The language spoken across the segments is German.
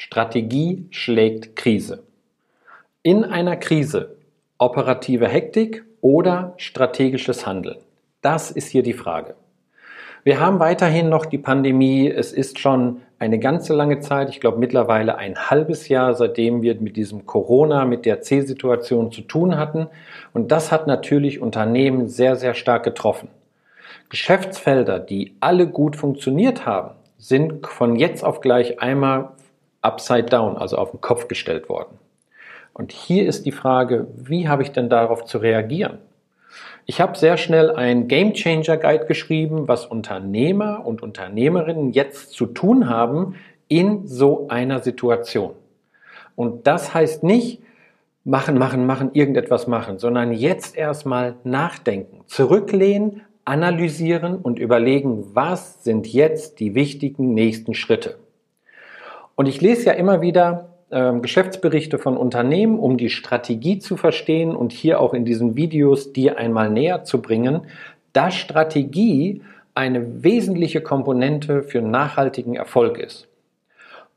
Strategie schlägt Krise. In einer Krise operative Hektik oder strategisches Handeln? Das ist hier die Frage. Wir haben weiterhin noch die Pandemie. Es ist schon eine ganze lange Zeit, ich glaube mittlerweile ein halbes Jahr, seitdem wir mit diesem Corona, mit der C-Situation zu tun hatten. Und das hat natürlich Unternehmen sehr, sehr stark getroffen. Geschäftsfelder, die alle gut funktioniert haben, sind von jetzt auf gleich einmal upside down, also auf den Kopf gestellt worden. Und hier ist die Frage, wie habe ich denn darauf zu reagieren? Ich habe sehr schnell ein Game Changer Guide geschrieben, was Unternehmer und Unternehmerinnen jetzt zu tun haben in so einer Situation. Und das heißt nicht, machen, machen, machen, irgendetwas machen, sondern jetzt erstmal nachdenken, zurücklehnen, analysieren und überlegen, was sind jetzt die wichtigen nächsten Schritte. Und ich lese ja immer wieder äh, Geschäftsberichte von Unternehmen, um die Strategie zu verstehen und hier auch in diesen Videos dir einmal näher zu bringen, dass Strategie eine wesentliche Komponente für nachhaltigen Erfolg ist.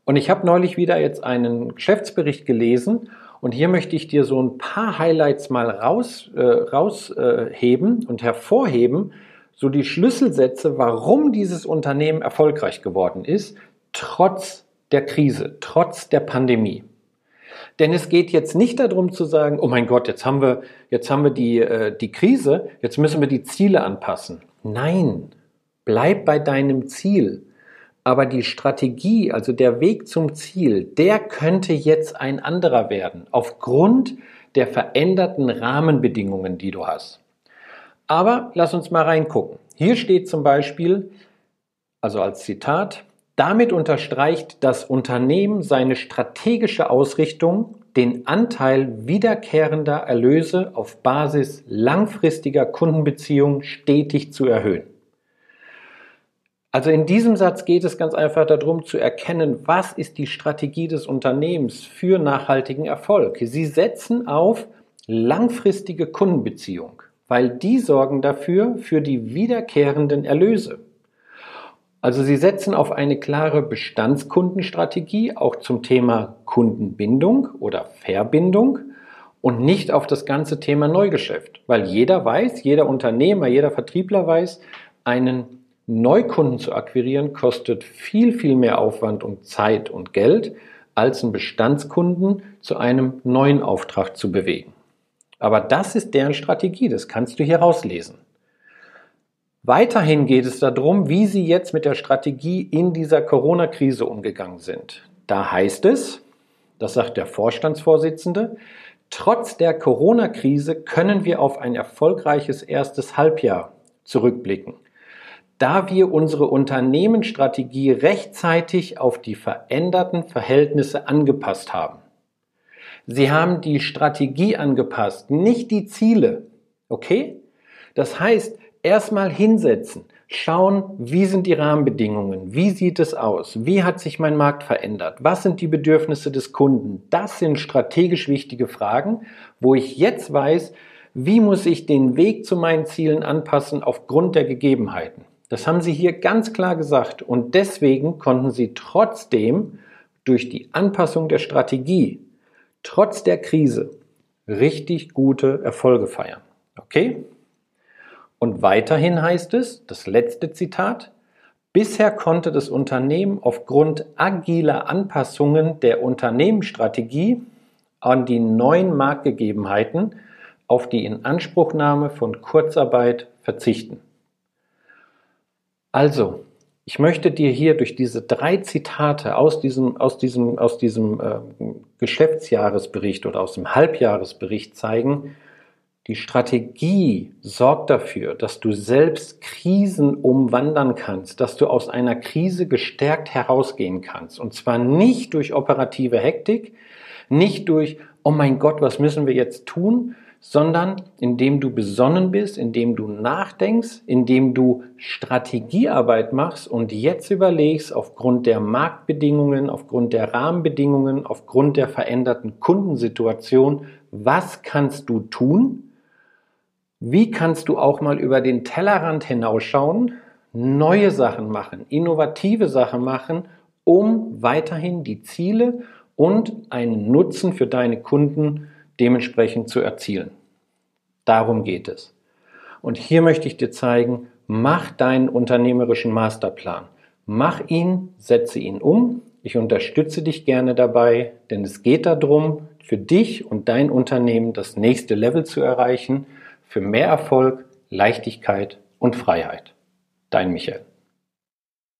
Und ich habe neulich wieder jetzt einen Geschäftsbericht gelesen und hier möchte ich dir so ein paar Highlights mal raus, äh, rausheben und hervorheben, so die Schlüsselsätze, warum dieses Unternehmen erfolgreich geworden ist, trotz der Krise, trotz der Pandemie. Denn es geht jetzt nicht darum zu sagen, oh mein Gott, jetzt haben wir, jetzt haben wir die, äh, die Krise, jetzt müssen wir die Ziele anpassen. Nein, bleib bei deinem Ziel. Aber die Strategie, also der Weg zum Ziel, der könnte jetzt ein anderer werden, aufgrund der veränderten Rahmenbedingungen, die du hast. Aber lass uns mal reingucken. Hier steht zum Beispiel, also als Zitat, damit unterstreicht das Unternehmen seine strategische Ausrichtung, den Anteil wiederkehrender Erlöse auf Basis langfristiger Kundenbeziehungen stetig zu erhöhen. Also in diesem Satz geht es ganz einfach darum zu erkennen, was ist die Strategie des Unternehmens für nachhaltigen Erfolg. Sie setzen auf langfristige Kundenbeziehung, weil die sorgen dafür für die wiederkehrenden Erlöse. Also Sie setzen auf eine klare Bestandskundenstrategie, auch zum Thema Kundenbindung oder Verbindung und nicht auf das ganze Thema Neugeschäft, weil jeder weiß, jeder Unternehmer, jeder Vertriebler weiß, einen Neukunden zu akquirieren kostet viel, viel mehr Aufwand und Zeit und Geld, als einen Bestandskunden zu einem neuen Auftrag zu bewegen. Aber das ist deren Strategie, das kannst du hier rauslesen. Weiterhin geht es darum, wie Sie jetzt mit der Strategie in dieser Corona-Krise umgegangen sind. Da heißt es, das sagt der Vorstandsvorsitzende, trotz der Corona-Krise können wir auf ein erfolgreiches erstes Halbjahr zurückblicken, da wir unsere Unternehmensstrategie rechtzeitig auf die veränderten Verhältnisse angepasst haben. Sie haben die Strategie angepasst, nicht die Ziele. Okay? Das heißt, erstmal hinsetzen, schauen, wie sind die Rahmenbedingungen, wie sieht es aus, wie hat sich mein Markt verändert, was sind die Bedürfnisse des Kunden. Das sind strategisch wichtige Fragen, wo ich jetzt weiß, wie muss ich den Weg zu meinen Zielen anpassen aufgrund der Gegebenheiten. Das haben Sie hier ganz klar gesagt und deswegen konnten Sie trotzdem durch die Anpassung der Strategie, trotz der Krise, richtig gute Erfolge feiern. Okay? Und weiterhin heißt es, das letzte Zitat, Bisher konnte das Unternehmen aufgrund agiler Anpassungen der Unternehmensstrategie an die neuen Marktgegebenheiten auf die Inanspruchnahme von Kurzarbeit verzichten. Also, ich möchte dir hier durch diese drei Zitate aus diesem, aus diesem, aus diesem äh, Geschäftsjahresbericht oder aus dem Halbjahresbericht zeigen, die Strategie sorgt dafür, dass du selbst Krisen umwandern kannst, dass du aus einer Krise gestärkt herausgehen kannst. Und zwar nicht durch operative Hektik, nicht durch, oh mein Gott, was müssen wir jetzt tun, sondern indem du besonnen bist, indem du nachdenkst, indem du Strategiearbeit machst und jetzt überlegst, aufgrund der Marktbedingungen, aufgrund der Rahmenbedingungen, aufgrund der veränderten Kundensituation, was kannst du tun, wie kannst du auch mal über den Tellerrand hinausschauen, neue Sachen machen, innovative Sachen machen, um weiterhin die Ziele und einen Nutzen für deine Kunden dementsprechend zu erzielen. Darum geht es. Und hier möchte ich dir zeigen, mach deinen unternehmerischen Masterplan. Mach ihn, setze ihn um. Ich unterstütze dich gerne dabei, denn es geht darum, für dich und dein Unternehmen das nächste Level zu erreichen, für mehr Erfolg, Leichtigkeit und Freiheit. Dein Michael.